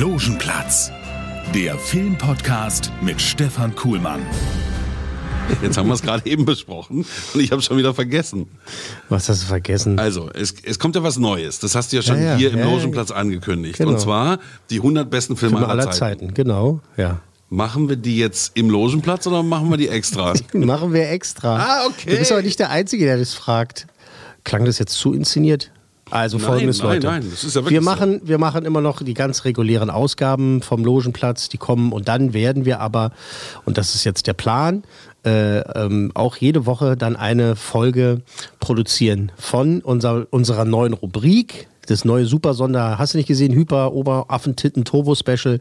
Logenplatz, der Filmpodcast mit Stefan Kuhlmann. Jetzt haben wir es gerade eben besprochen und ich habe schon wieder vergessen. Was hast du vergessen? Also, es, es kommt ja was Neues. Das hast du ja schon Ja, ja, hier im ja, ja. Logenplatz angekündigt. Genau. Und zwar die 100 besten Filme, Filme aller, aller Zeiten. Zeiten, genau, ja. Machen wir die jetzt im Logenplatz oder machen wir die extra? Machen wir extra. Ah, okay. Du bist aber nicht der Einzige, der das fragt. Klang das jetzt zu inszeniert? Also Nein, folgendes, nein, Leute. nein, das ist ja wir, so. machen, wir machen immer noch die ganz regulären Ausgaben vom Logenplatz, die kommen und dann werden wir aber, und das ist jetzt der Plan, äh, ähm, auch jede Woche dann eine Folge produzieren von unser, unserer neuen Rubrik. Das neue Super-Sonder, hast du nicht gesehen? Hyper, Oberaffentitten, Turbo-Special.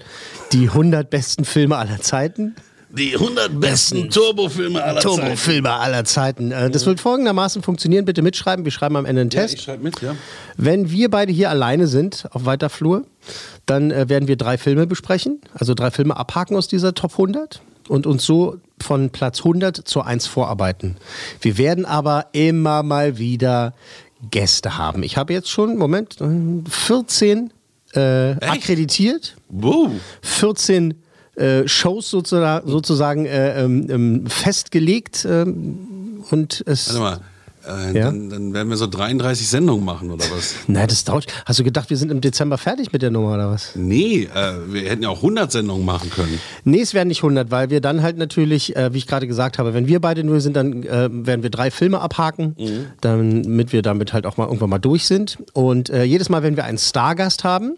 Die 100 besten Filme aller Zeiten. Die 100 besten Turbofilme aller Zeiten. Turbofilme aller Zeiten. Äh, Das wird folgendermaßen funktionieren. Bitte mitschreiben. Wir schreiben am Ende einen Ja, Test. ich schreibe mit, ja. Wenn wir beide hier alleine sind auf weiter Flur, dann äh, werden wir drei Filme besprechen, also drei Filme abhaken aus dieser Top 100 und uns so von Platz 100 zu 1 vorarbeiten. Wir werden aber immer mal wieder Gäste haben. Ich habe jetzt schon, Moment, äh, 14 äh, akkreditiert, Wow. 14 äh, Shows sozusagen, sozusagen äh, ähm, ähm, festgelegt ähm, und es... Warte mal. Äh, Ja? dann, dann werden wir so 33 Sendungen machen oder was? Nein, das dauert. Hast du gedacht, wir sind im Dezember fertig mit der Nummer oder was? Nee, äh, wir hätten ja auch 100 Sendungen machen können. Nee, es werden nicht 100, weil wir dann halt natürlich, äh, wie ich gerade gesagt habe, wenn wir beide nur sind, dann äh, werden wir drei Filme abhaken, damit wir damit halt auch mal irgendwann mal durch sind. Und äh, jedes Mal, wenn wir einen Stargast haben,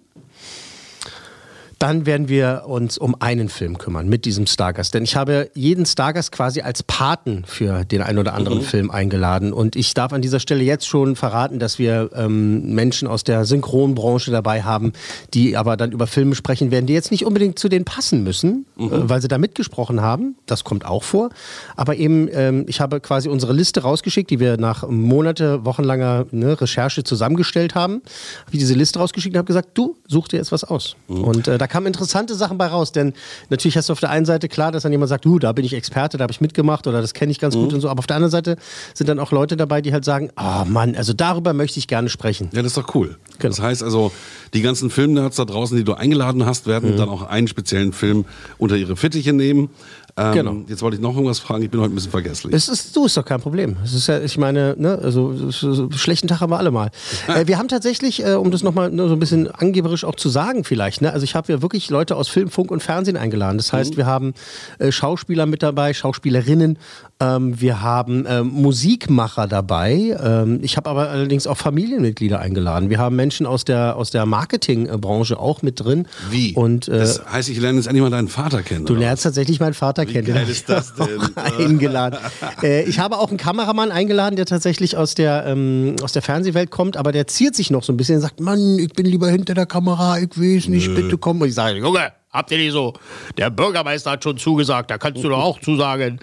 dann werden wir uns um einen Film kümmern mit diesem Stargast. Denn ich habe jeden Stargast quasi als Paten für den einen oder anderen Film eingeladen. Und ich darf an dieser Stelle jetzt schon verraten, dass wir ähm, Menschen aus der Synchronbranche dabei haben, die aber dann über Filme sprechen werden, die jetzt nicht unbedingt zu denen passen müssen, äh, weil sie da mitgesprochen haben. Das kommt auch vor. Aber eben, ähm, ich habe quasi unsere Liste rausgeschickt, die wir nach Monate, wochenlanger ne, Recherche zusammengestellt haben. Habe diese Liste rausgeschickt und habe gesagt, du such dir jetzt was aus. Und äh, da kamen interessante Sachen bei raus, denn natürlich hast du auf der einen Seite klar, dass dann jemand sagt, du, da bin ich Experte, da habe ich mitgemacht oder das kenne ich ganz gut und so. Aber auf der anderen Seite sind dann auch Leute dabei, die halt sagen, ah Mann, also darüber möchte ich gerne sprechen. Ja, das ist doch cool. Genau. Das heißt also, die ganzen Filmnerds da draußen, die du eingeladen hast, Mhm. werden dann auch einen speziellen Film unter ihre Fittiche nehmen. Ähm, Genau. Jetzt wollte ich noch irgendwas fragen, ich bin heute ein bisschen vergesslich. Es ist, du ist doch kein Problem. Es ist ja, ich meine, ne, also so, so, schlechten Tag haben wir alle mal. Äh, wir haben tatsächlich, äh, um das nochmal ne, so ein bisschen angeberisch auch zu sagen, vielleicht, ne, also ich habe ja wirklich Leute aus Film, Funk und Fernsehen eingeladen. Das heißt, wir haben äh, Schauspieler mit dabei, Schauspielerinnen, ähm, wir haben ähm, Musikmacher dabei. Ähm, ich habe aber allerdings auch Familienmitglieder eingeladen. Wir haben Menschen aus der aus der Marketingbranche auch mit drin. Wie? Und äh, das heißt, ich lerne jetzt endlich mal deinen Vater kennen. Du lernst tatsächlich meinen Vater kennen. Den geil ist das denn? eingeladen. äh, ich habe auch einen Kameramann eingeladen, der tatsächlich aus der, ähm, aus der Fernsehwelt kommt, aber der ziert sich noch so ein bisschen und sagt, Mann, ich bin lieber hinter der Kamera, ich weiß nicht, bitte komm. Und ich sage, Junge, habt ihr nicht so? Der Bürgermeister hat schon zugesagt, da kannst du doch auch zusagen.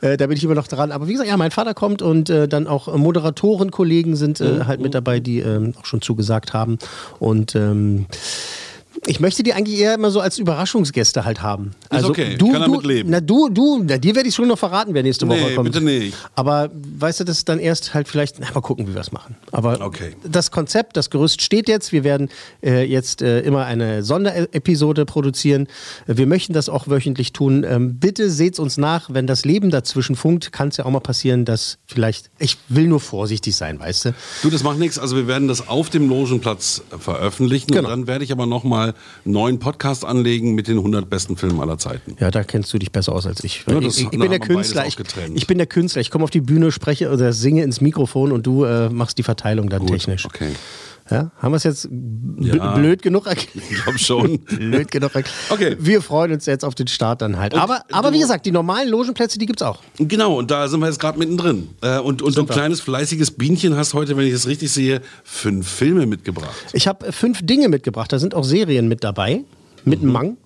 Äh, da bin ich immer noch dran. Aber wie gesagt, ja, mein Vater kommt und äh, dann auch Moderatorenkollegen sind äh, halt mit dabei, die ähm, auch schon zugesagt haben. Und ähm, ich möchte die eigentlich eher immer so als Überraschungsgäste halt haben. Also okay, ich du, kann du, damit leben. Na du, du, na, dir werde ich schon noch verraten, wer nächste Woche Nee, kommt. bitte nicht. Aber weißt du, das ist dann erst halt vielleicht, na, mal gucken, wie wir es machen. Aber Okay. das Konzept, das Gerüst steht jetzt. Wir werden äh, jetzt äh, immer eine Sonderepisode produzieren. Wir möchten das auch wöchentlich tun. Ähm, bitte seht's uns nach, wenn das Leben dazwischen funkt, kann es ja auch mal passieren, dass vielleicht, ich will nur vorsichtig sein, weißt du? Du, das macht nichts. Also wir werden das auf dem Logenplatz veröffentlichen. Genau. Und dann werde ich aber nochmal einen neuen Podcast anlegen mit den 100 besten Filmen aller Zeiten. Ja, da kennst du dich besser aus als ich. Ja, ich, ich, ich bin der Künstler. Ich, ich bin der Künstler. Ich komme auf die Bühne, spreche oder singe ins Mikrofon und du äh, machst die Verteilung dann Gut, technisch. Okay. Ja, haben wir es jetzt Ja. blöd genug erklärt? Ich glaube schon. blöd genug erklärt. Okay. Wir freuen uns jetzt auf den Start dann halt. Aber, aber du- wie gesagt, die normalen Logenplätze, die gibt's auch. Genau, und da sind wir jetzt gerade mittendrin. Äh, und und du wir. kleines fleißiges Bienchen hast heute, wenn ich es richtig sehe, fünf Filme mitgebracht. Ich habe äh, fünf Dinge mitgebracht. Da sind auch Serien mit dabei. Mit einem Mang.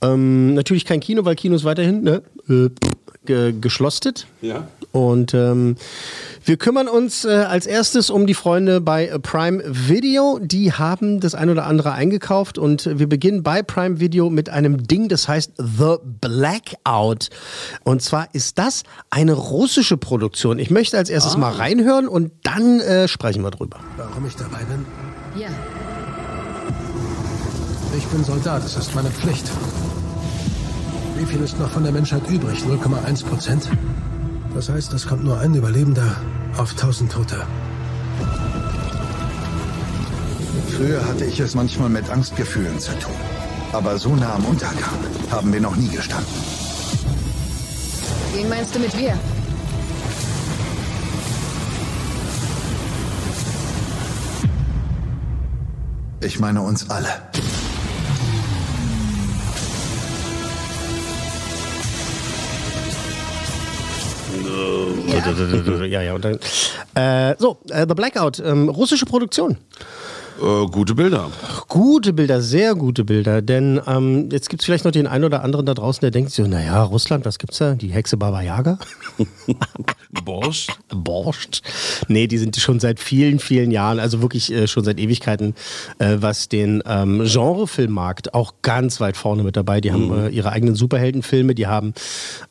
Ähm, natürlich kein Kino, weil Kino ist weiterhin ne, äh, ge geschlosstet. Ja. Und ähm, wir kümmern uns äh, als erstes um die Freunde bei Prime Video. Die haben das ein oder andere eingekauft und wir beginnen bei Prime Video mit einem Ding, das heißt The Blackout. Und zwar ist das eine russische Produktion. Ich möchte als erstes mal reinhören und dann äh, sprechen wir drüber. Warum ich dabei bin? Ja, Ich bin Soldat, es ist meine Pflicht. Wie viel ist noch von der Menschheit übrig? 0,1 Prozent? Das heißt, es kommt nur ein Überlebender auf 1000 Tote. Früher hatte ich es manchmal mit Angstgefühlen zu tun. Aber so nah am Untergang haben wir noch nie gestanden. wen meinst du mit wir? Ich meine uns alle. Ja, ja, und dann, äh, so, äh, The Blackout, ähm, russische Produktion. Äh, gute Bilder. Gute Bilder, sehr gute Bilder. Denn ähm, jetzt gibt es vielleicht noch den einen oder anderen da draußen, der denkt so, naja, Russland, was gibt's da? Die Hexe Baba Yaga? Borscht. Borscht. Nee, die sind schon seit vielen, vielen Jahren, also wirklich äh, schon seit Ewigkeiten, äh, was den ähm, Genrefilmmarkt auch ganz weit vorne mit dabei. Die haben äh, ihre eigenen Superheldenfilme, die haben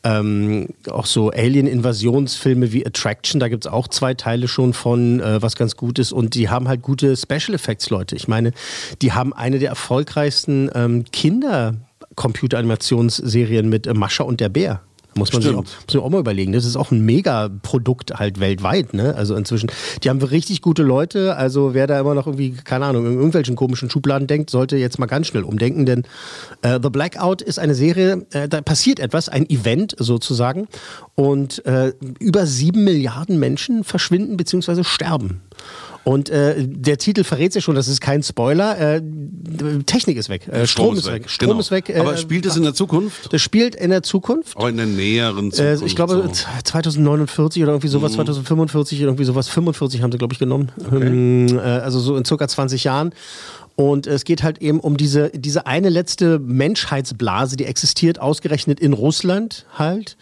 ähm, auch so Alien-Invasionsfilme wie Attraction, da gibt es auch zwei Teile schon von, äh, was ganz gut ist. Und die haben halt gute Special Effects, Leute. Ich meine, die haben eine der erfolgreichsten ähm, Kinder-Computeranimationsserien mit äh, Mascha und der Bär. Muss man, sich auch, muss man auch mal überlegen. Das ist auch ein Megaprodukt halt weltweit. Ne? Also inzwischen, die haben richtig gute Leute. Also wer da immer noch irgendwie, keine Ahnung, in irgendwelchen komischen Schubladen denkt, sollte jetzt mal ganz schnell umdenken. Denn äh, The Blackout ist eine Serie, äh, da passiert etwas, ein Event sozusagen. Und äh, über sieben Milliarden Menschen verschwinden bzw. sterben. Und äh, der Titel verrät ja schon, das ist kein Spoiler. Äh, Technik ist weg, äh, Strom, ist weg. Strom Genau. ist weg. Äh, Aber spielt es in der Zukunft? das spielt in der Zukunft. Aber in der näheren Äh, Zukunft. ich glaube, so. 2049 oder irgendwie Mhm. sowas, 2045 oder irgendwie sowas, 45 haben sie, glaube ich, genommen. Ähm, äh, also so in circa 20 Jahren. Und es geht halt eben um diese, diese eine letzte Menschheitsblase, die existiert, ausgerechnet in Russland halt.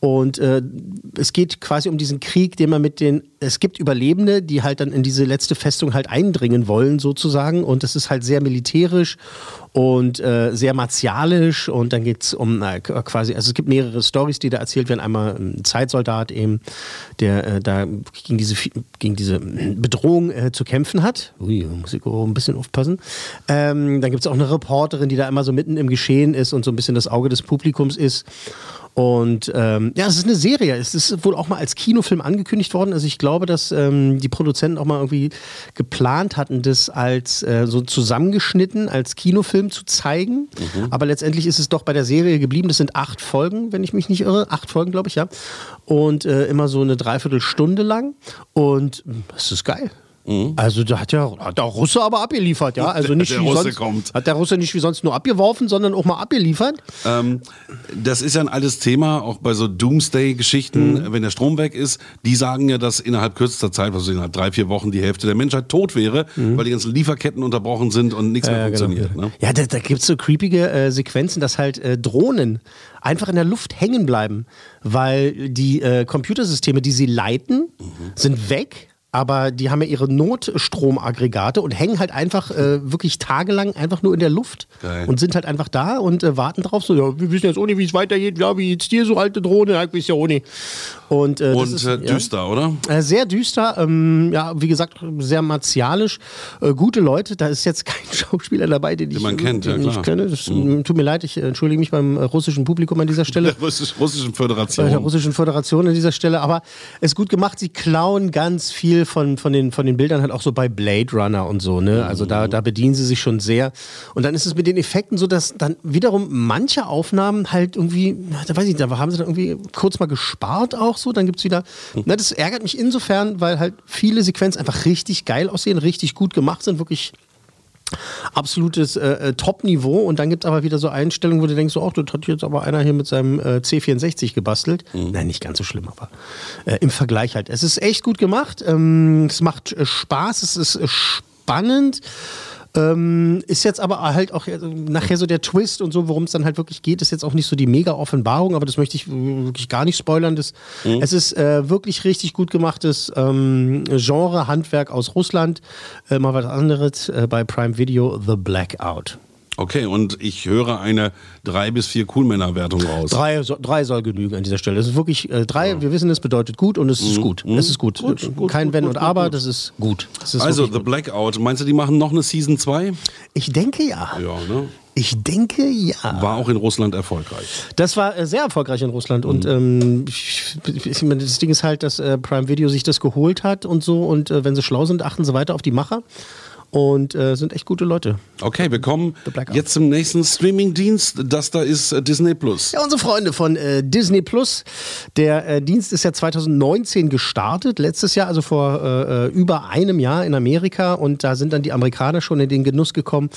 Und äh, es geht quasi um diesen Krieg, den man mit den, es gibt Überlebende, die halt dann in diese letzte Festung halt eindringen wollen sozusagen. Und das ist halt sehr militärisch und äh, sehr martialisch. Und dann geht es um äh, quasi, also es gibt mehrere Stories, die da erzählt werden. Einmal ein Zeitsoldat eben, der äh, da gegen diese, gegen diese Bedrohung äh, zu kämpfen hat. Ui, muss ich auch ein bisschen aufpassen. Ähm, dann gibt es auch eine Reporterin, die da immer so mitten im Geschehen ist und so ein bisschen das Auge des Publikums ist. Und ähm, ja, es ist eine Serie. Es ist wohl auch mal als Kinofilm angekündigt worden. Also ich glaube, dass ähm, die Produzenten auch mal irgendwie geplant hatten, das als äh, so zusammengeschnitten als Kinofilm zu zeigen. Aber letztendlich ist es doch bei der Serie geblieben. Das sind acht Folgen, wenn ich mich nicht irre. Acht Folgen, glaube ich, ja. Und äh, immer so eine Dreiviertelstunde lang. Und es ist geil. Also da hat ja hat der Russe aber abgeliefert, ja. Also nicht Der wie Russe sonst, kommt. Hat der Russe nicht wie sonst nur abgeworfen, sondern auch mal abgeliefert. Ähm, das ist ja ein altes Thema, auch bei so Doomsday-Geschichten, Mhm. wenn der Strom weg ist. Die sagen ja, dass innerhalb kürzester Zeit, also innerhalb drei, vier Wochen, die Hälfte der Menschheit tot wäre, weil die ganzen Lieferketten unterbrochen sind und nichts mehr Mhm. Ja, funktioniert. genau. Ne? Ja, da, da gibt es so creepige äh, Sequenzen, dass halt äh, Drohnen einfach in der Luft hängen bleiben, weil die äh, Computersysteme, die sie leiten, Mhm. sind weg. Aber die haben ja ihre Notstromaggregate und hängen halt einfach äh, wirklich tagelang einfach nur in der Luft Geil. und sind halt einfach da und äh, warten drauf. So, ja, wir wissen jetzt nicht, wie es weitergeht. Ja, wie jetzt dir so alte Drohne? Ja, ich weiß ja nicht. Und, äh, Und ist, äh, ja. düster, oder? Äh, sehr düster, ähm, ja, wie gesagt, sehr martialisch. Äh, gute Leute, da ist jetzt kein Schauspieler dabei, den, ich, man kennt, ja, den ich klar. Mhm. kenne. Das, Tut mir leid, ich entschuldige mich beim äh, russischen Publikum an dieser Stelle. Der Russisch, russischen Bei der Föderation. Russischen Föderation an dieser Stelle, aber es ist gut gemacht. Sie klauen ganz viel von, von, den, von den Bildern halt auch so bei Blade Runner und so. Ne? Also da, da bedienen sie sich schon sehr. Und dann ist es mit den Effekten so, dass dann wiederum manche Aufnahmen halt irgendwie, da weiß ich, nicht, da haben sie dann irgendwie kurz mal gespart auch so, dann gibt's wieder. Na, das ärgert mich insofern, weil halt viele Sequenzen einfach richtig geil aussehen, richtig gut gemacht sind, wirklich absolutes äh, äh, Top-Niveau und dann gibt es aber wieder so Einstellungen, wo du denkst, so, ach, das hat jetzt aber einer hier mit seinem äh, C64 gebastelt. Nein, nicht ganz so schlimm, aber äh, im Vergleich halt. Es ist echt gut gemacht, ähm, es macht äh, Spaß, es ist äh, spannend. Ähm, ist jetzt aber halt auch äh, nachher so der Twist und so, worum es dann halt wirklich geht, ist jetzt auch nicht so die mega Offenbarung, aber das möchte ich wirklich gar nicht spoilern. Das, Es ist äh, wirklich richtig gut gemachtes ähm, Genre, Handwerk aus Russland. Äh, mal was anderes äh, bei Prime Video, The Blackout. Okay, und ich höre eine drei bis vier Coolmänner-Wertung raus. Drei, so, drei soll genügen an dieser Stelle. Es ist wirklich äh, drei, wir wissen, es bedeutet gut und es ist gut. Es ist gut. Mhm. Gut, gut, Kein gut, Wenn und Aber, das ist gut. Das ist Also, The. Blackout. Meinst du, die machen noch eine Season 2? Ich denke ja. Ja, ne? Ich denke ja. War auch in Russland erfolgreich. Das war äh, sehr erfolgreich in Russland und Mhm. ähm, ich, ich meine, das Ding ist halt, dass äh, Prime Video sich das geholt hat und so und äh, wenn sie schlau sind, achten sie weiter auf die Macher und äh, sind echt gute Leute. Okay, wir kommen jetzt zum nächsten Streaming-Dienst. Das da ist äh, Disney Plus. Ja, unsere Freunde von äh, Disney Plus. Der äh, Dienst ist ja 2019 gestartet, letztes Jahr, also vor äh, äh, über einem Jahr in Amerika. Und da sind dann die Amerikaner schon in den Genuss gekommen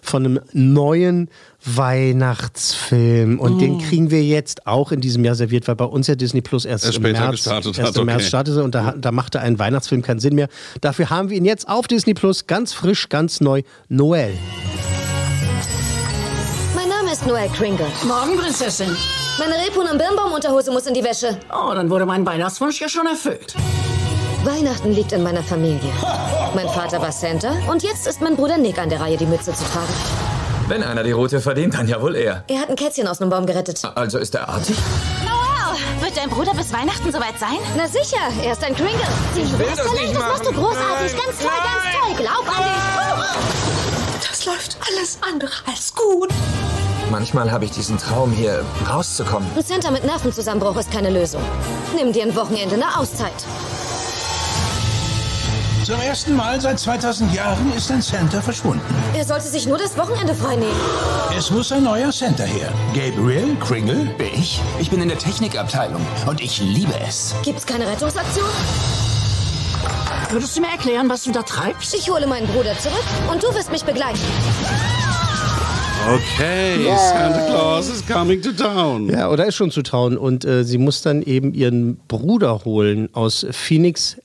von einem neuen Weihnachtsfilm. Und den kriegen wir jetzt auch in diesem Jahr serviert, weil bei uns ja Disney Plus erst, Erst im März, gestartet erst im März okay. startete. Und da, da machte ein Weihnachtsfilm keinen Sinn mehr. Dafür haben wir ihn jetzt auf Disney Plus ganz frisch, ganz neu. Noel. Mein Name ist Noel Kringle. Morgen, Prinzessin. Meine Rebhuhn- und Birnbaum-Unterhose muss in die Wäsche. Oh, dann wurde mein Weihnachtswunsch ja schon erfüllt. Weihnachten liegt in meiner Familie. Mein Vater war Santa und jetzt ist mein Bruder Nick an der Reihe, die Mütze zu tragen. Wenn einer die Route verdient, dann ja wohl er. Er hat ein Kätzchen aus einem Baum gerettet. Also ist er artig? Wow, wird dein Bruder bis Weihnachten soweit sein? Na sicher, er ist ein Kringle. Ich will das nicht Das machst du großartig. Nein, ganz toll, ganz toll. Glaub an dich. Das läuft alles andere als gut. Manchmal habe ich diesen Traum hier, rauszukommen. Ein Santa mit Nervenzusammenbruch ist keine Lösung. Nimm dir ein Wochenende eine Auszeit. Zum ersten Mal seit 2000 Jahren ist ein Center verschwunden. Er sollte sich nur das Wochenende freinehmen. Es muss ein neuer Center her. Gabriel Kringle? Ich? Ich bin in der Technikabteilung und ich liebe es. Gibt's keine Rettungsaktion? Würdest du mir erklären, was du da treibst? Ich hole meinen Bruder zurück und du wirst mich begleiten. Okay, Santa Claus is coming to town. Ja, oder ist schon zu trauen. Und äh, sie muss dann eben ihren Bruder holen aus Phoenix,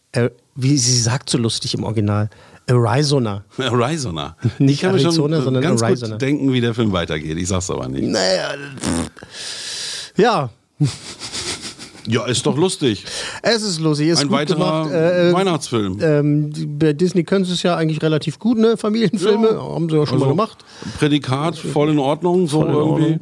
wie sie sagt so lustig im Original, Arizona. Arizona. Nicht ich kann mir schon Arizona, sondern ganz Arizona. gut denken, wie der Film weitergeht. Ich sag's aber nicht. Naja, pff. ja, Ja, ist doch lustig. es ist lustig, ist Ein gut weiterer gemacht. Äh, äh, Weihnachtsfilm. ähm, bei Disney können sie es ja eigentlich relativ gut, ne? Familienfilme, Ja. haben sie ja schon Also, mal gemacht. Prädikat voll in Ordnung, so in irgendwie. Ordnung.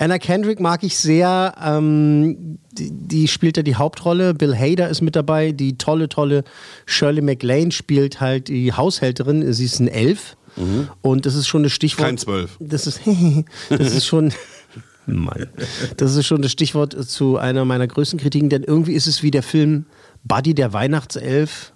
Anna Kendrick mag ich sehr. Ähm, die, die spielt ja die Hauptrolle. Bill Hader ist mit dabei. Die tolle, tolle Shirley MacLaine spielt halt die Haushälterin. Sie ist ein Elf. Und das ist schon das Stichwort. Kein Zwölf. Das ist, das ist schon. Mann. Das ist schon das Stichwort zu einer meiner größten Kritiken, denn irgendwie ist es wie der Film Buddy der Weihnachtself,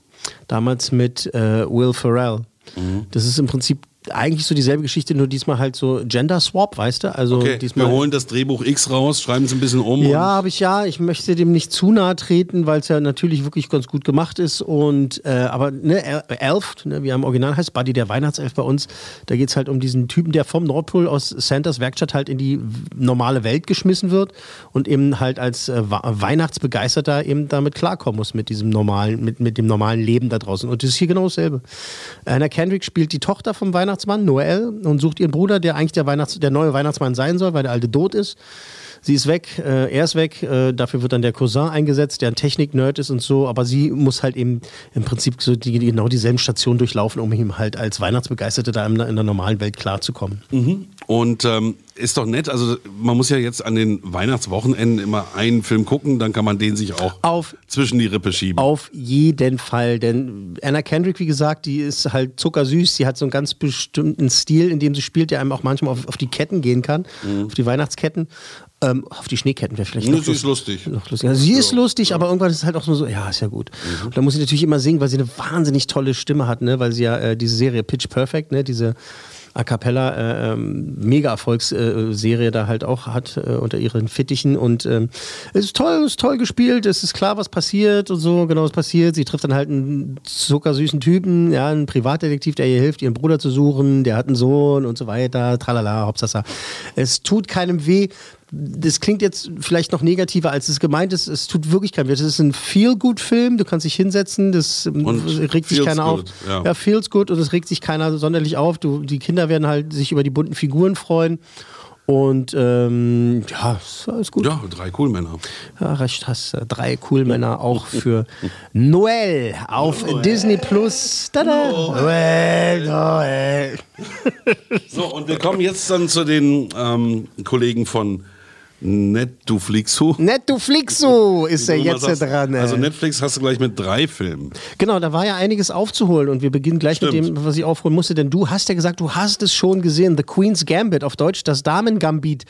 damals mit äh, Will Ferrell. Mhm. Das ist im Prinzip eigentlich so dieselbe Geschichte, nur diesmal halt so Gender Swap, weißt du? Also Okay, diesmal. wir holen das Drehbuch X raus, schreiben es ein bisschen um. Ja, habe ich ja. Ich möchte dem nicht zu nahe treten, weil es ja natürlich wirklich ganz gut gemacht ist. Und äh, aber ne, El- Elf, ne, wie er im Original heißt, Buddy der Weihnachtself bei uns, da geht es halt um diesen Typen, der vom Nordpol aus Santas Werkstatt halt in die normale Welt geschmissen wird und eben halt als äh, Weihnachtsbegeisterter eben damit klarkommen muss mit diesem normalen, mit, mit dem normalen Leben da draußen. Und das ist hier genau dasselbe. Anna Kendrick spielt die Tochter vom Weihnachtsmann, Noel, und sucht ihren Bruder, der eigentlich der, Weihnachts-, der neue Weihnachtsmann sein soll, weil der alte tot ist. Sie ist weg, äh, er ist weg, äh, dafür wird dann der Cousin eingesetzt, der ein Technik-Nerd ist und so, aber sie muss halt eben im Prinzip so die, genau dieselben Stationen durchlaufen, um ihm halt als Weihnachtsbegeisterte da in, der- in der normalen Welt klarzukommen. Und ähm, ist doch nett, also man muss ja jetzt an den Weihnachtswochenenden immer einen Film gucken, dann kann man den sich auch Auf- zwischen die Rippe schieben. Auf jeden Fall, denn Anna Kendrick, wie gesagt, die ist halt zuckersüß, sie hat so einen ganz bestimmten Stil, in dem sie spielt, der einem auch manchmal auf, auf die Ketten gehen kann, auf die Weihnachtsketten. Ähm, auf die Schneeketten wäre vielleicht noch sie ist lustig. Noch lustig. Also sie ist lustig, aber irgendwann ist es halt auch nur so, ja, ist ja gut. Mhm. Und da muss sie natürlich immer singen, weil sie eine wahnsinnig tolle Stimme hat, ne? weil sie ja äh, diese Serie Pitch Perfect, ne? diese A Cappella äh, ähm, mega Erfolgsserie da halt auch hat äh, unter ihren Fittichen und ähm, es ist toll, es ist toll gespielt, es ist klar, was passiert und so, genau was passiert. Sie trifft dann halt einen zuckersüßen Typen, ja, einen Privatdetektiv, der ihr hilft, ihren Bruder zu suchen, der hat einen Sohn und so weiter, tralala, Hauptsache. Es tut keinem weh das klingt jetzt vielleicht noch negativer, als es gemeint ist. Es tut wirklich keinem weh. Das ist ein Feel-Good-Film. Du kannst dich hinsetzen, das ähm, und regt sich keiner good, auf. ja. ja, feels good und es regt sich keiner sonderlich auf. Du, die Kinder werden halt sich über die bunten Figuren freuen. Und ähm, ja, ist alles gut. Ja, drei Coolmänner. Ja, recht hast du. Drei Coolmänner auch für Noel auf Noel. Disney Plus. Tada! Noel, Noel. So, und wir kommen jetzt dann zu den ähm, Kollegen von Netflixu. Netflixu ist er jetzt sagst. dran. ey. Also Netflix hast du gleich mit drei Filmen. Genau, da war ja einiges aufzuholen und wir beginnen gleich mit Stimmt. dem, was ich aufholen musste, denn du hast ja gesagt, du hast es schon gesehen, The Queen's Gambit auf Deutsch, das Damen-Gambit.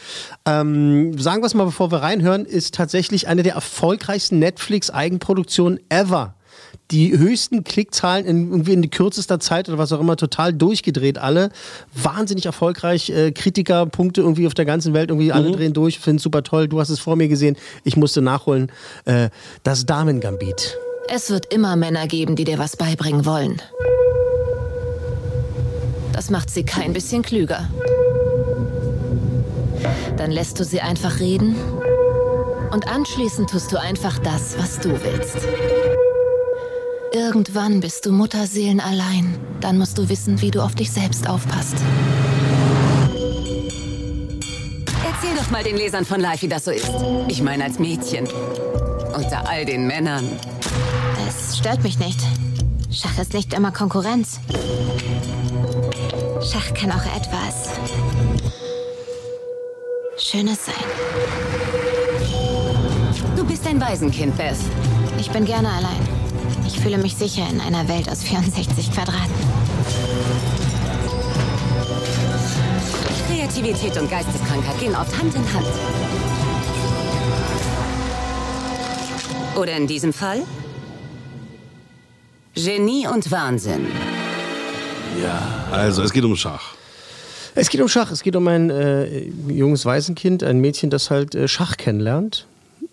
Ähm, sagen wir es mal, bevor wir reinhören, ist tatsächlich eine der erfolgreichsten Netflix-Eigenproduktionen ever. Die höchsten Klickzahlen in, irgendwie in kürzester Zeit oder was auch immer, total durchgedreht alle. Wahnsinnig erfolgreich. Äh, Kritikerpunkte irgendwie auf der ganzen Welt, irgendwie alle drehen durch, finden super toll. Du hast es vor mir gesehen. Ich musste nachholen. Äh, das Damen-Gambit. Es wird immer Männer geben, die dir was beibringen wollen. Das macht sie kein bisschen klüger. Dann lässt du sie einfach reden und anschließend tust du einfach das, was du willst. Irgendwann bist du Mutterseelen allein. Dann musst du wissen, wie du auf dich selbst aufpasst. Erzähl doch mal den Lesern von Life, wie das so ist. Ich meine als Mädchen. Unter all den Männern. Es stört mich nicht. Schach ist nicht immer Konkurrenz. Schach kann auch etwas Schönes sein. Du bist ein Waisenkind, Beth. Ich bin gerne allein. Ich fühle mich sicher in einer Welt aus 64 Quadraten. Kreativität und Geisteskrankheit gehen oft Hand in Hand. Oder in diesem Fall? Genie und Wahnsinn. Also, es geht um Schach. Es geht um Schach. Es geht um ein äh, junges Waisenkind, ein Mädchen, das halt äh, Schach kennenlernt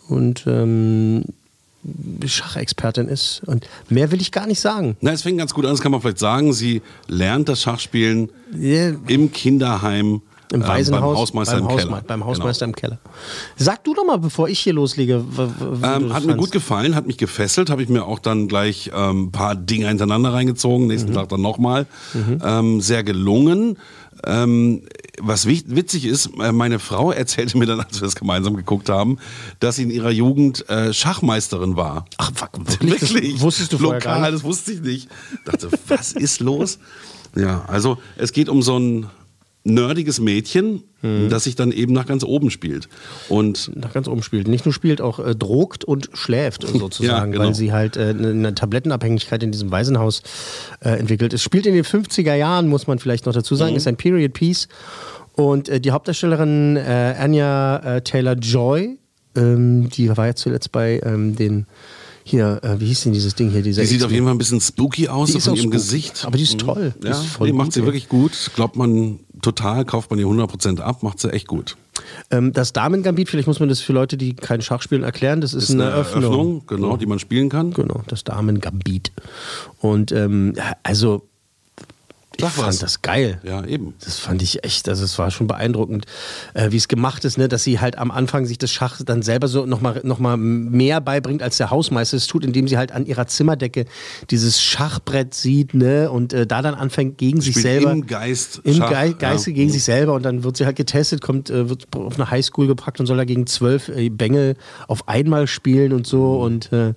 und ähm, Schachexpertin ist. Und mehr will ich gar nicht sagen. Na, es fängt ganz gut an, das kann man vielleicht sagen. Sie lernt das Schachspielen im Kinderheim. Im äh, Waisenhaus. beim Hausmeister beim im Keller. Beim Hausmeister im Keller. Sag du doch mal, bevor ich hier loslege. Ähm, hat mir gut gefallen, hat mich gefesselt, habe ich mir auch dann gleich ein ähm, paar Dinge hintereinander reingezogen, nächsten Mhm. Tag dann nochmal. Ähm, sehr gelungen. Ähm, was witzig ist, äh, meine Frau erzählte mir dann, als wir das gemeinsam geguckt haben, dass sie in ihrer Jugend äh, Schachmeisterin war. Ach, fuck, wirklich? Das wusstest du vorher Lokal, gar nicht? das wusste ich nicht. Dachte, was ist los? Ja, also es geht um so ein nerdiges Mädchen, Mhm. das sich dann eben nach ganz oben spielt. Und nach ganz oben spielt. Nicht nur spielt, auch äh, drogt und schläft sozusagen, Ja, genau. weil sie halt äh, eine eine Tablettenabhängigkeit in diesem Waisenhaus äh, entwickelt. Es spielt in den 50er Jahren, muss man vielleicht noch dazu sagen, Mhm. ist ein Period Piece. Und äh, die Hauptdarstellerin äh, Anya äh, Taylor-Joy, ähm, die war ja zuletzt bei ähm, den hier, äh, wie hieß denn dieses Ding hier? Dieser Die sieht auf jeden Fall ein bisschen spooky aus Die so ist von ihrem spooky. Gesicht. Aber die ist Mhm. toll. Die Ja, ist voll die macht gut, sie ey. wirklich gut. Glaubt man total, kauft man ihr 100% ab, macht sie echt gut. Ähm, das Damen-Gambit, vielleicht muss man das für Leute, die kein Schach spielen, erklären. Das ist, eine, Eröffnung. genau, die man spielen kann. Genau, das Damen-Gambit. Und ähm, also, ich fand das geil. Ja, eben. Das fand ich echt, also es war schon beeindruckend, äh, wie es gemacht ist, ne? dass sie halt am Anfang sich das Schach dann selber so nochmal noch mal mehr beibringt, als der Hausmeister es tut, indem sie halt an ihrer Zimmerdecke dieses Schachbrett sieht ne? und äh, da dann anfängt gegen sich selber. im Geist Im Schach, Ge Geiste ja. gegen Mhm. sich selber und dann wird sie halt getestet, kommt, äh, wird auf eine Highschool gepackt und soll da gegen zwölf äh, Bengel auf einmal spielen und so und äh,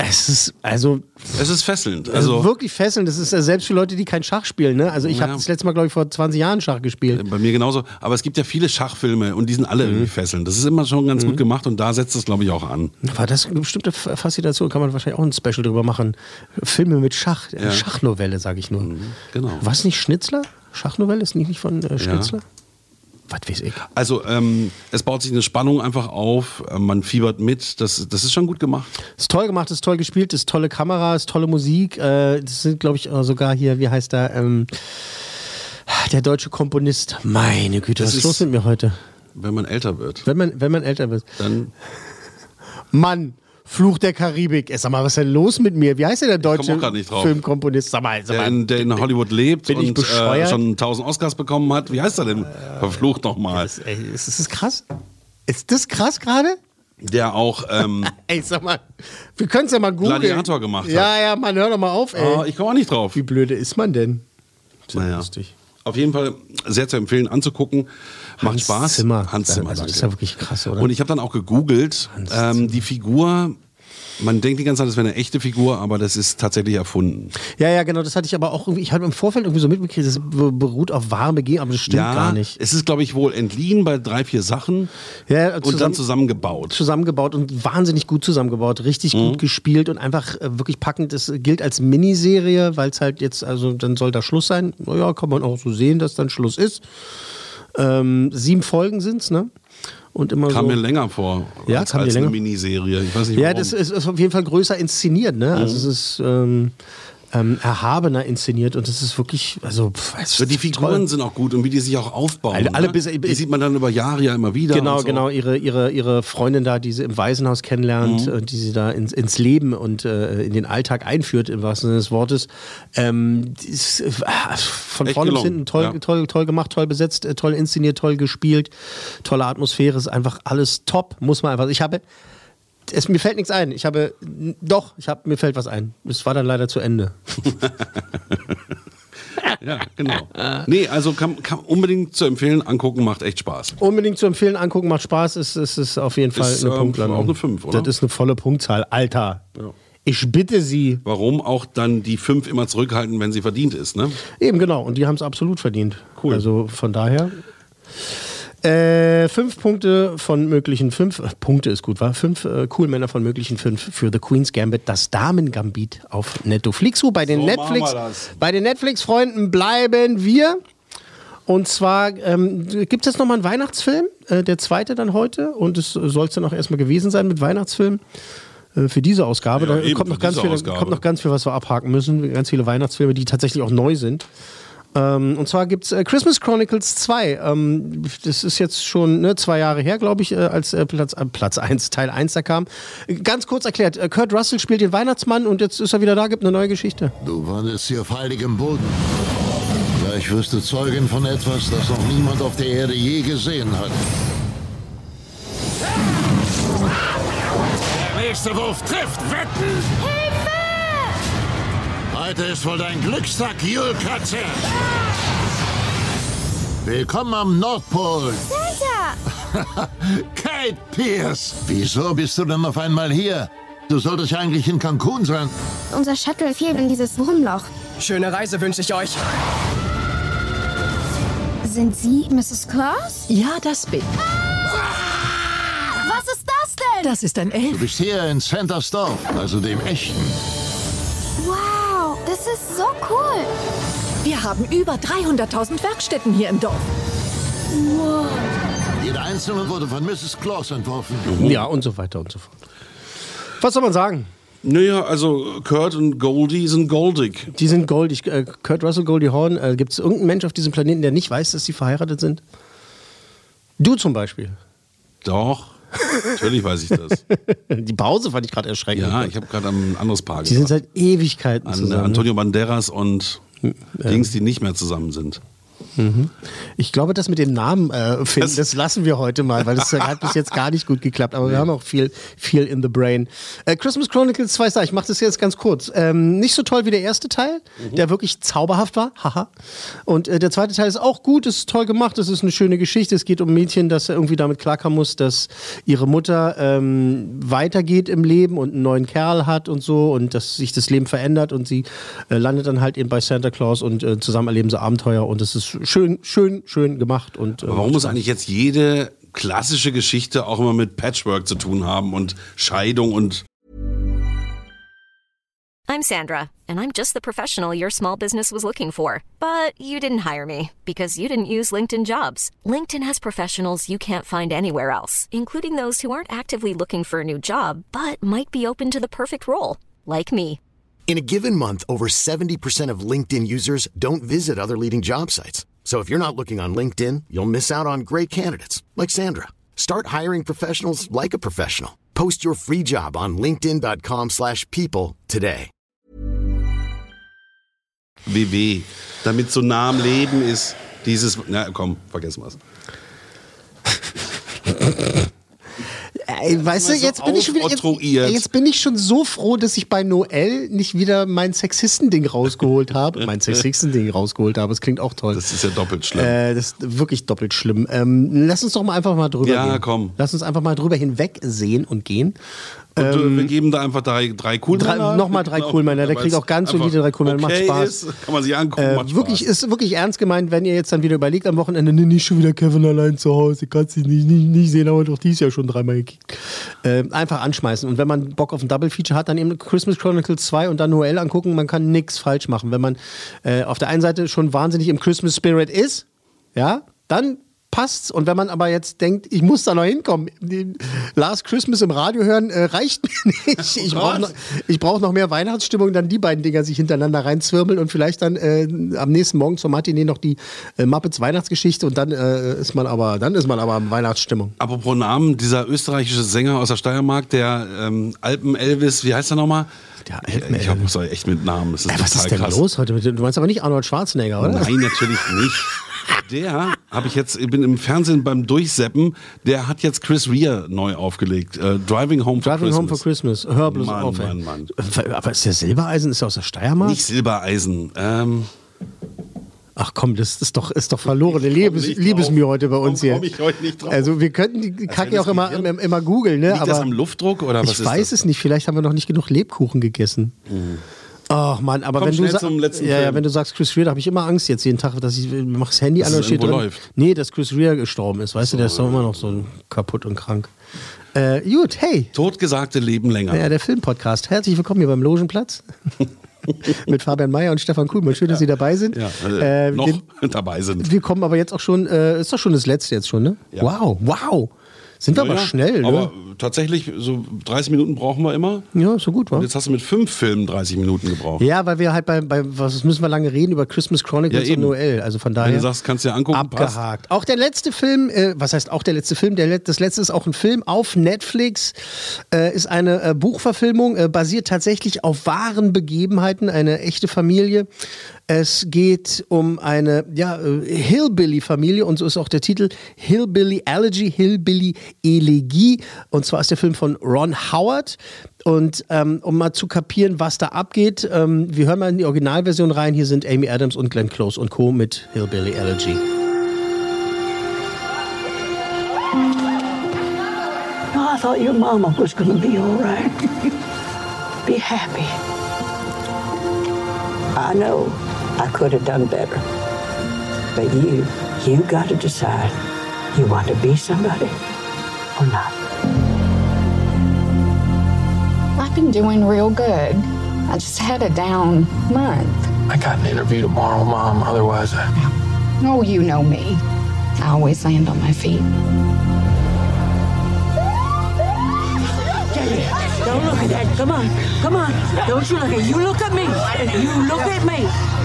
es ist, also. Es ist fesselnd. Also, Also, wirklich fesselnd. Das ist ja selbst für Leute, die kein Schach spielen. Ne? Also, ich Ja. habe das letzte Mal, glaube ich, vor 20 Jahren Schach gespielt. bei mir genauso. Aber es gibt ja viele Schachfilme und die sind alle Mhm. irgendwie fesselnd. Das ist immer schon ganz gut gemacht und da setzt es, glaube ich, auch an. War das eine bestimmte Faszination? Kann man wahrscheinlich auch ein Special drüber machen. Filme mit Schach. Ja. Schachnovelle, sage ich nur. Genau. Was nicht Schnitzler? Schachnovelle ist nicht, nicht von äh, Schnitzler? Was weiß ich. Also ähm, es baut sich eine Spannung einfach auf, äh, man fiebert mit, das, das ist schon gut gemacht. Ist toll gemacht, ist toll gespielt, ist tolle Kamera, ist tolle Musik. Äh, das sind, glaube ich, äh, sogar hier, wie heißt der? Ähm, der deutsche Komponist. Meine Güte, Das was ist ist- los mit mir heute? Wenn man älter wird, Wenn man, wenn man älter wird. dann Mann, Fluch der Karibik. Ey, sag mal, was ist denn los mit mir? Wie heißt der komm deutsche. Filmkomponist? Sag mal, sag der mal. in, der in Hollywood lebt und äh, schon 1000 Oscars bekommen hat. Wie heißt er denn? Verflucht nochmal. Ey, ist, ist das krass? Ist das krass gerade? Der auch, ähm, Ey, sag mal, wir können es ja mal googeln. Gladiator gemacht hat. Ja, ja, Mann, hör doch mal auf, ey. oh, ich komme auch nicht drauf. Wie blöde ist man denn? Naja. lustig. Auf jeden Fall sehr zu empfehlen, anzugucken. Macht Hans Spaß. Zimmer. Hans Zimmer. Also, das ist ja wirklich krass, oder? Und ich habe dann auch gegoogelt. Ähm, die Figur, man denkt die ganze Zeit, das wäre eine echte Figur, aber das ist tatsächlich erfunden. ja, ja, genau, das hatte ich aber auch irgendwie, ich hatte im Vorfeld irgendwie so mitbekriegt, das be- beruht auf wahren Begebenheiten, aber das stimmt ja, gar nicht. Es ist, glaube ich, wohl entliehen bei drei, vier Sachen Ja, und dann zusammengebaut. zusammengebaut und wahnsinnig gut zusammengebaut, richtig Mhm. gut gespielt und einfach äh, wirklich packend. Das gilt als Miniserie, weil es halt jetzt, also dann soll da Schluss sein. Naja, kann man auch so sehen, dass dann Schluss ist. Ähm, sieben Folgen sind's, ne? Und immer Kam so. mir länger vor Ja, als, kam als eine länger. Miniserie. Ich weiß nicht, Ja, warum. das ist, ist auf jeden Fall größer inszeniert, ne? Also es ist ähm, ähm, erhabener inszeniert und das ist wirklich, also pff, die Figuren toll. sind auch gut und wie die sich auch aufbauen. Alle- alle ne? bis- die sieht man dann über Jahre ja immer wieder. Genau, so. genau, ihre, ihre, ihre Freundin da, die sie im Waisenhaus kennenlernt, Mhm. die sie da ins, ins Leben und äh, in den Alltag einführt, im wahrsten Sinne des Wortes. Ähm, ist, äh, von Echt vorne bis hinten toll, ja. toll, toll gemacht, toll besetzt, äh, toll inszeniert, toll gespielt, tolle Atmosphäre, ist einfach alles top, muss man einfach. Ich habe. Es, mir fällt nichts ein. Ich habe. Doch, ich habe, mir fällt was ein. Es war dann leider zu Ende. Ja, genau. Nee, also kann, kann unbedingt zu empfehlen, angucken, macht echt Spaß. Unbedingt zu empfehlen, angucken, macht Spaß, ist, ist, ist auf jeden Fall Ist, eine ähm, Punktlandung. auch eine Fünf, oder? Das ist eine volle Punktzahl. Alter. Ich bitte Sie. Warum auch dann die fünf immer zurückhalten, wenn sie verdient ist, ne? Eben genau, und die haben es absolut verdient. Cool. Also von daher. Äh, fünf Punkte von möglichen fünf, äh, Punkte ist gut, war? Fünf äh, cool Männer von möglichen fünf für The Queen's Gambit, das Damen-Gambit auf Netflix. Bei den So Netflix, bei den Netflix-Freunden bleiben wir. Und zwar ähm, gibt es jetzt nochmal einen Weihnachtsfilm, äh, der zweite dann heute. Und es soll es dann auch erstmal gewesen sein mit Weihnachtsfilm. äh, Für diese Ausgabe. Ja, da eben, kommt noch, ganz viel, Ausgabe. kommt noch ganz viel, was wir abhaken müssen. Ganz viele Weihnachtsfilme, die tatsächlich auch neu sind. Ähm, und zwar gibt es äh, Christmas Chronicles 2. Ähm, das ist jetzt schon ne, zwei Jahre her, glaube ich, äh, als äh, Platz, äh, Platz 1, Teil 1 da kam. Ganz kurz erklärt, äh, Kurt Russell spielt den Weihnachtsmann und jetzt ist er wieder da, gibt eine neue Geschichte. Du wandelst hier auf heiligem Boden. Gleich wirst du Zeugin von etwas, das noch niemand auf der Erde je gesehen hat. Der nächste Wurf trifft. Wetten! Heute ist wohl dein Glückstag, Julkatze. Willkommen am Nordpol. Santa! Kate Pierce. Wieso bist du denn auf einmal hier? Du solltest ja eigentlich in Cancun sein. Unser Shuttle fehlt in dieses Wurmloch. Schöne Reise wünsche ich euch. Sind Sie Mrs. Claus? Ja, das bin Was ist das denn? Das ist ein Du Elf. bist hier in Santa's Dorf, also dem echten. Wow, das ist so cool. Wir haben über 300.000 Werkstätten hier im Dorf. Wow. Jeder einzelne wurde von Mrs. Claus entworfen. Ja, und so weiter und so fort. Was soll man sagen? Naja, also Kurt und Goldie sind goldig. Die sind goldig. Äh, Kurt Russell, Goldie Hawn. Äh, Gibt es irgendeinen Mensch auf diesem Planeten, der nicht weiß, dass sie verheiratet sind? Du zum Beispiel. Doch, natürlich weiß ich das. Die Pause fand ich gerade erschreckend. Ja, ich habe gerade ein anderes Paar Die sind seit Ewigkeiten An zusammen. ne? Antonio Banderas und Dings, die nicht mehr zusammen sind. Mhm. Ich glaube, das mit dem Namen äh, finden, Das- das, lassen wir heute mal, weil das hat bis jetzt gar nicht gut geklappt. Aber wir haben auch viel, viel in the brain. Äh, Christmas Chronicles 2 Star, ich mache das jetzt ganz kurz. Ähm, nicht so toll wie der erste Teil, der wirklich zauberhaft war. Haha. Und äh, der zweite Teil ist auch gut, ist toll gemacht, es ist eine schöne Geschichte. Es geht um ein Mädchen, das irgendwie damit klarkommen muss, dass ihre Mutter ähm, weitergeht im Leben und einen neuen Kerl hat und so und dass sich das Leben verändert und sie äh, landet dann halt eben bei Santa Claus und äh, zusammen erleben sie Abenteuer und es ist schön, schön, schön gemacht. Und, äh, warum muss eigentlich jetzt jede klassische Geschichte auch immer mit Patchwork zu tun haben und Scheidung und I'm Sandra, and I'm just the professional your small business was looking for. But you didn't hire me because you didn't use LinkedIn jobs. LinkedIn has professionals you can't find anywhere else, including those who aren't actively looking for a new job but might be open to the perfect role, like me. In a given month, over 70% of LinkedIn users don't visit other leading job sites. So if you're not looking on LinkedIn, you'll miss out on great candidates like Sandra. Start hiring professionals like a professional. Post your free job on linkedin.com/people slash people today. WW. Damit so nah am Leben ist, dieses. Na komm, vergessen wir es. Ey, weißt du, so jetzt bin, ich schon wieder, jetzt, jetzt bin ich schon so froh, dass ich bei Noel nicht wieder mein Sexisten-Ding rausgeholt habe. mein Sexisten-Ding rausgeholt habe. Das klingt auch toll. Das ist ja doppelt schlimm. Äh, das ist wirklich doppelt schlimm. Ähm, lass uns doch mal einfach mal drüber Ja, gehen. komm. Lass uns einfach mal drüber hinwegsehen und gehen. Und äh, Ähm, wir geben da einfach drei, drei Coolmänner. Nochmal drei Coolmänner. Der kriegt auch ganz solide drei Coolmänner. Macht okay Spaß. Ist, kann man sich angucken, Äh, macht wirklich, Spaß. ist wirklich ernst gemeint, wenn ihr jetzt dann wieder überlegt am Wochenende, nee, nicht schon wieder Kevin allein zu Hause, kannst du nicht, nicht, nicht sehen, aber doch dies Jahr schon dreimal gekickt. Äh, einfach anschmeißen. Und wenn man Bock auf ein Double-Feature hat, dann eben Christmas Chronicles 2 und dann Noel angucken. Man kann nichts falsch machen. Wenn man äh, auf der einen Seite schon wahnsinnig im Christmas Spirit ist, ja, dann passt's. Und wenn man aber jetzt denkt, ich muss da noch hinkommen, Last Christmas im Radio hören, äh, reicht mir nicht. Ich brauche noch, ich brauch noch mehr Weihnachtsstimmung, dann die beiden Dinger sich hintereinander reinzwirbeln und vielleicht dann äh, am nächsten Morgen zur Matinee noch die äh, Muppets Weihnachtsgeschichte und dann äh, ist man aber, dann ist man aber in Weihnachtsstimmung. Apropos Namen, dieser österreichische Sänger aus der Steiermark, der ähm, Alpen-Elvis, wie heißt er nochmal? Der Ich, ich habe so echt mit Namen. Ey, was ist denn krass. los heute? mit? Du meinst aber nicht Arnold Schwarzenegger, oder? Nein, natürlich nicht. Der habe ich jetzt, ich bin im Fernsehen beim Durchseppen, der hat jetzt Chris Rea neu aufgelegt. Äh, Driving Home for Driving Christmas. Home for Christmas. Hör bloß Mann, auf. Mann, Mann. Aber ist der Silbereisen, ist der aus der Steiermark? Nicht Silbereisen. Ähm, Ach komm, das ist doch, ist doch verlorene Liebes, Liebesmühe heute bei uns hier. komm ich heute nicht drauf? Also wir könnten die Kacke das auch immer, Gehirn? immer, googeln, ne? liegt aber das am Luftdruck oder was ich weiß das? es nicht. Vielleicht haben wir noch nicht genug Lebkuchen gegessen. Ach Mann, aber Komm wenn du schnell sa- zum letzten ja, ja, wenn du sagst Chris Rea, da habe ich immer Angst jetzt jeden Tag, dass ich ich mach das Handy Dass an und steht drin. läuft. Nee, dass Chris Rea gestorben ist, weißt du, der ist doch immer noch so kaputt und krank. Äh, gut, hey. Totgesagte leben länger. Ja, der Filmpodcast. Herzlich willkommen hier beim Logenplatz. Mit Fabian Mayer und Stefan Kuhlmann. Schön, dass Sie dabei sind. Ja, äh, Äh, noch den- dabei sind. wir kommen aber jetzt auch schon, äh, ist doch schon das letzte jetzt schon, ne? Ja. Wow, wow. Sind wir Ja, aber ja. schnell, ne? Aber tatsächlich, so 30 Minuten brauchen wir immer. ja, so gut, wa? Und jetzt hast du mit fünf Filmen 30 Minuten gebraucht. Ja, weil wir halt bei, bei was müssen wir lange reden über Christmas Chronicles Ja, und. Noel. Also von Wenn daher du sagst, kannst du dir angucken, passt. abgehakt. Auch der letzte Film, äh, was heißt auch der letzte Film? Der, let- das letzte ist auch ein Film auf Netflix. Äh, ist eine äh, Buchverfilmung, äh, basiert tatsächlich auf wahren Begebenheiten, eine echte Familie. Es geht um eine ja, äh, Hillbilly-Familie und so ist auch der Titel Hillbilly Allergy, Hillbilly Elegie. Und zwar ist der Film von Ron Howard. Und ähm, um mal zu kapieren, was da abgeht, ähm, wir hören mal in die Originalversion rein. Hier sind Amy Adams und Glenn Close und Co. mit Hillbilly Allergy. No, I thought your mama was gonna be all right. be happy. I know I could have done better. But you, you got to decide you want to be somebody or not. Been doing real good. I just had a down month. I got an interview tomorrow, Mom. Otherwise, I... Oh, you know me. I always land on my feet. Don't look at that. Come on. Come on. Don't you look at You look at me. You look at me.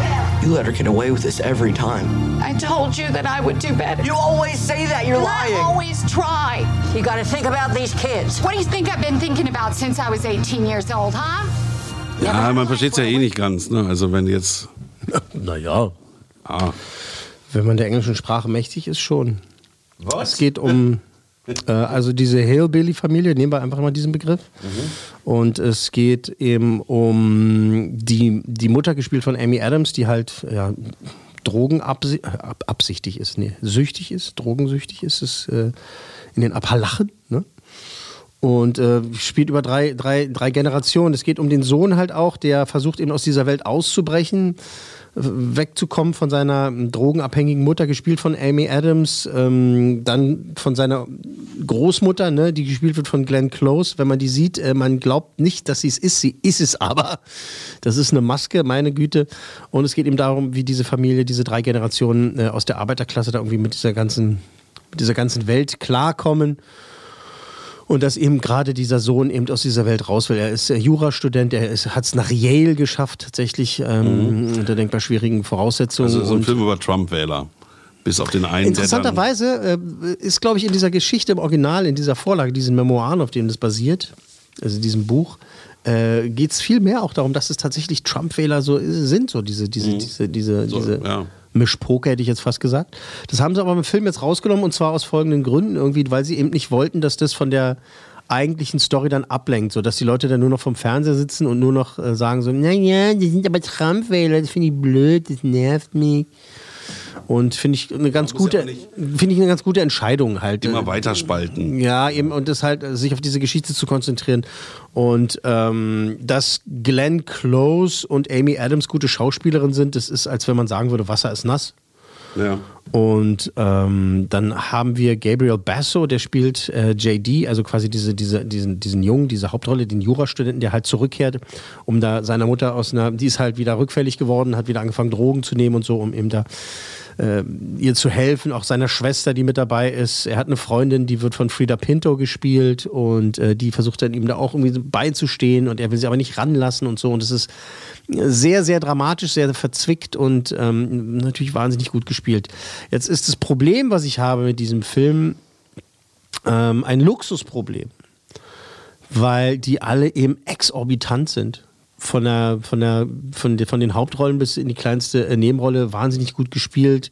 You let her get away with this every time. I told you that I would do better. You always say that. You're And lying. I always try. You got to think about these kids. What do you think I've been thinking about since I was 18 years old, huh? Ja, man versteht es ja eh nicht ganz. Ne? Also wenn jetzt... Naja. Ah. Wenn man der englischen Sprache mächtig ist, schon. Es geht um, also diese Hillbilly-Familie, nehmen wir einfach mal diesen Begriff. Und es geht eben um die, die Mutter, gespielt von Amy Adams, die halt ja, drogenabsichtig ist, nee, süchtig ist, drogensüchtig ist, ist äh, in den Appalachen, ne? Und äh, spielt über drei, drei, drei Generationen. Es geht um den Sohn halt auch, der versucht eben aus dieser Welt auszubrechen, äh, wegzukommen von seiner ähm, drogenabhängigen Mutter, gespielt von Amy Adams, ähm, dann von seiner Großmutter, ne, die gespielt wird von Glenn Close. Wenn man die sieht, äh, man glaubt nicht, dass sie es ist, sie ist es aber. Das ist eine Maske, meine Güte. Und es geht eben darum, wie diese Familie, diese drei Generationen äh, aus der Arbeiterklasse da irgendwie mit dieser ganzen, mit dieser ganzen Welt klarkommen. Und dass eben gerade dieser Sohn eben aus dieser Welt raus will. Er ist äh, Jurastudent, er hat es nach Yale geschafft, tatsächlich, ähm, unter denkbar schwierigen Voraussetzungen. Also so ein Film über Trump-Wähler. Bis auf den einen, Interessanterweise äh, ist, glaube ich, in dieser Geschichte im Original, in dieser Vorlage, diesen Memoiren, auf denen das basiert, also diesem Buch, äh, geht es viel mehr auch darum, dass es tatsächlich Trump-Wähler so sind, so diese, diese, mhm. diese, diese, so, diese ja. Mischpoker, hätte ich jetzt fast gesagt. Das haben sie aber im Film jetzt rausgenommen und zwar aus folgenden Gründen, irgendwie, weil sie eben nicht wollten, dass das von der eigentlichen Story dann ablenkt, sodass die Leute dann nur noch vom Fernseher sitzen und nur noch äh, sagen so, naja, die sind aber Trump-Wähler, das finde ich blöd, das nervt mich. Und finde ich eine ganz gute, finde ich eine ganz gute Entscheidung halt. Immer weiterspalten. Ja, eben und das halt sich auf diese Geschichte zu konzentrieren und ähm, dass Glenn Close und Amy Adams gute Schauspielerinnen sind, das ist, als wenn man sagen würde, Wasser ist nass. Ja. Und ähm, dann haben wir Gabriel Basso, der spielt äh, JD, also quasi diese, diese, diesen, diesen Jungen, diese Hauptrolle, den Jurastudenten, der halt zurückkehrt, um da seiner Mutter aus einer, die ist halt wieder rückfällig geworden, hat wieder angefangen, Drogen zu nehmen und so, um eben da äh, ihr zu helfen, auch seiner Schwester, die mit dabei ist. Er hat eine Freundin, die wird von Frida Pinto gespielt und äh, die versucht dann ihm da auch irgendwie beizustehen und er will sie aber nicht ranlassen und so. Und es ist sehr, sehr dramatisch, sehr verzwickt und ähm, natürlich wahnsinnig gut gespielt. Jetzt ist das Problem, was ich habe mit diesem Film, ähm, ein Luxusproblem, weil die alle eben exorbitant sind von, der, von, der, von, von den Hauptrollen bis in die kleinste äh, Nebenrolle wahnsinnig gut gespielt.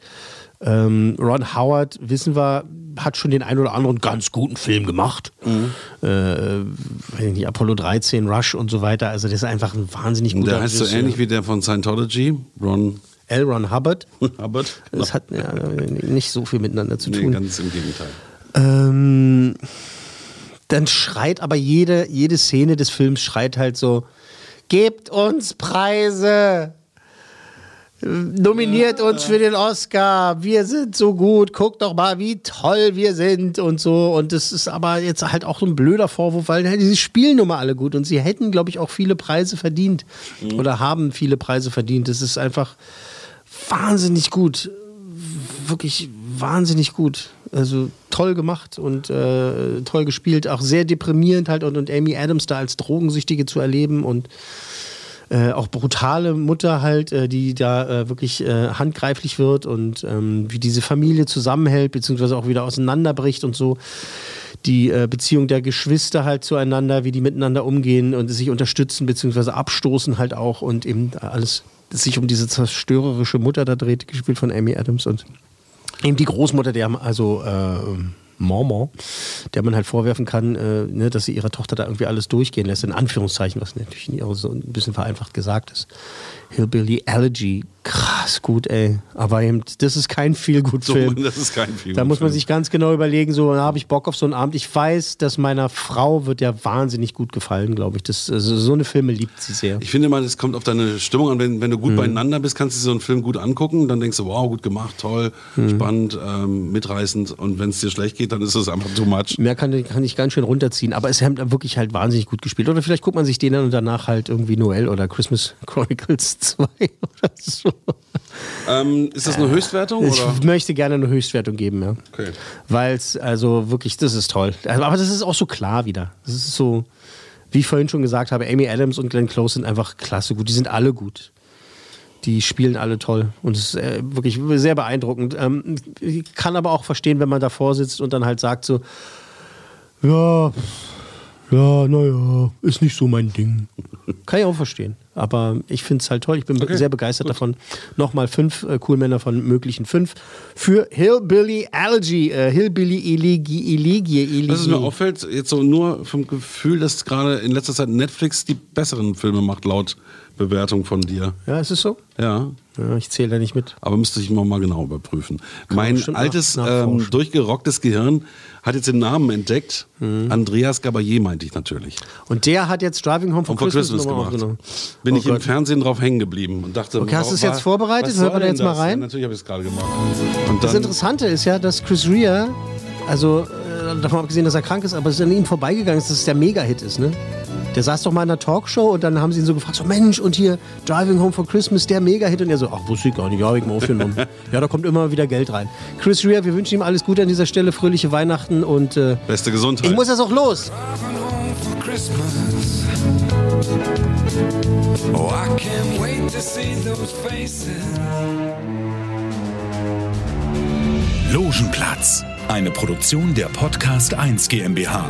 Ähm, Ron Howard, wissen wir, hat schon den einen oder anderen ganz guten Film gemacht. Mhm. Äh, nicht, Apollo 13, Rush und so weiter. Also, das ist einfach ein wahnsinnig guter Der heißt so ähnlich wie der von Scientology, Ron. L. Ron Hubbard. Hubbard. Das hat ja, nicht so viel miteinander zu tun. Nee, ganz im Gegenteil. Ähm, dann schreit aber jede, jede Szene des Films schreit halt so, Gebt uns Preise. Nominiert uns für den Oscar. Wir sind so gut. Guckt doch mal, wie toll wir sind und so. Und das ist aber jetzt halt auch so ein blöder Vorwurf, weil sie spielen nun mal alle gut und sie hätten, glaube ich, auch viele Preise verdient mhm. oder haben viele Preise verdient. Das ist einfach wahnsinnig gut. Wirklich wahnsinnig gut. Also toll gemacht und äh, toll gespielt. Auch sehr deprimierend halt und, und Amy Adams da als Drogensüchtige zu erleben und äh, auch brutale Mutter halt, äh, die da äh, wirklich äh, handgreiflich wird und ähm, wie diese Familie zusammenhält, beziehungsweise auch wieder auseinanderbricht und so. Die äh, Beziehung der Geschwister halt zueinander, wie die miteinander umgehen und sich unterstützen, beziehungsweise abstoßen halt auch und eben alles sich um diese zerstörerische Mutter da dreht, gespielt von Amy Adams und eben die Großmutter, der also äh, Mormon, der man halt vorwerfen kann, äh, ne, dass sie ihrer Tochter da irgendwie alles durchgehen lässt, in Anführungszeichen, was natürlich so ein bisschen vereinfacht gesagt ist. Hillbilly Allergy krass gut, ey. Aber eben, das ist kein viel gut Film. So, das ist kein viel Da muss man sich ganz genau überlegen, so, habe ich Bock auf so einen Abend. Ich weiß, dass meiner Frau wird ja wahnsinnig gut gefallen, glaube ich. Das, also, so eine Filme liebt sie sehr. Ich finde mal, es kommt auf deine Stimmung an. Wenn, wenn du gut mhm. beieinander bist, kannst du so einen Film gut angucken. Dann denkst du, wow, gut gemacht, toll, mhm. spannend, ähm, mitreißend. Und wenn es dir schlecht geht, dann ist es einfach too much. Mehr kann, kann ich ganz schön runterziehen. Aber es hat wirklich halt wahnsinnig gut gespielt. Oder vielleicht guckt man sich den dann und danach halt irgendwie Noel oder Christmas Chronicles 2 oder so. Ähm, ist das eine Höchstwertung? Ich oder? möchte gerne eine Höchstwertung geben, ja. Okay. Weil es, also wirklich, das ist toll. Also, aber das ist auch so klar wieder. Das ist so, wie ich vorhin schon gesagt habe, Amy Adams und Glenn Close sind einfach klasse gut. Die sind alle gut. Die spielen alle toll und es ist äh, wirklich sehr beeindruckend. Ähm, ich kann aber auch verstehen, wenn man davor sitzt und dann halt sagt so, ja, ja, naja, ist nicht so mein Ding. Kann ich auch verstehen. Aber ich finde es halt toll. Ich bin okay, sehr begeistert gut. davon. Nochmal fünf äh, Coolmänner von möglichen fünf für Hillbilly Allergy. Äh, Hillbilly Eligi, Eligi. Was mir auffällt, jetzt so nur vom Gefühl, dass gerade in letzter Zeit Netflix die besseren Filme macht, laut Bewertung von dir. Ja, ist es so? Ja. ja ich zähle da nicht mit. Aber müsste ich noch mal genau überprüfen. Kann mein altes, ähm, durchgerocktes Gehirn hat jetzt den Namen entdeckt. Mhm. Andreas Gabayé meinte ich natürlich. Und der hat jetzt Driving Home for Christmas, Christmas gemacht. Bin oh ich Gott. im Fernsehen drauf hängen geblieben und dachte, okay, hast du es jetzt vorbereitet? Hört man da jetzt mal rein? Ja, natürlich habe ich es gerade gemacht. Und das Interessante ist ja, dass Chris Rea, also äh, davon abgesehen, dass er krank ist, aber es ist an ihm vorbeigegangen ist, dass es der Mega-Hit ist, ne? Der saß doch mal in einer Talkshow und dann haben sie ihn so gefragt, so Mensch, und hier Driving Home for Christmas, der Mega-Hit. Und er so, ach, wusste ich gar nicht, ja, hab ich mal aufgenommen. ja, da kommt immer wieder Geld rein. Chris Rea, wir wünschen ihm alles Gute an dieser Stelle, fröhliche Weihnachten und äh, beste Gesundheit. Ich muss jetzt auch los. Oh, I can't wait to see those faces. Logenplatz, eine Produktion der Podcast 1 GmbH.